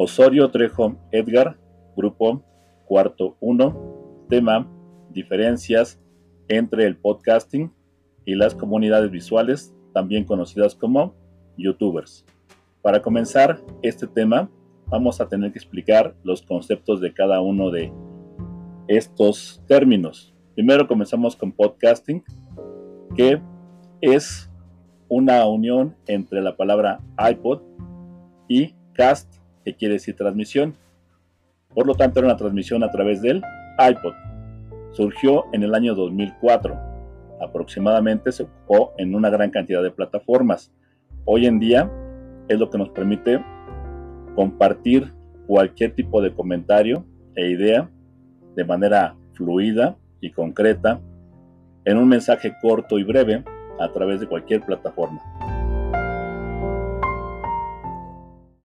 Osorio Trejo Edgar, grupo cuarto 1, tema diferencias entre el podcasting y las comunidades visuales, también conocidas como youtubers. Para comenzar este tema, vamos a tener que explicar los conceptos de cada uno de estos términos. Primero comenzamos con podcasting, que es una unión entre la palabra iPod y cast, que quiere decir transmisión. Por lo tanto, era una transmisión a través del iPod. Surgió en el año 2004. Aproximadamente se ocupó en una gran cantidad de plataformas. Hoy en día es lo que nos permite compartir cualquier tipo de comentario e idea de manera fluida y concreta en un mensaje corto y breve a través de cualquier plataforma.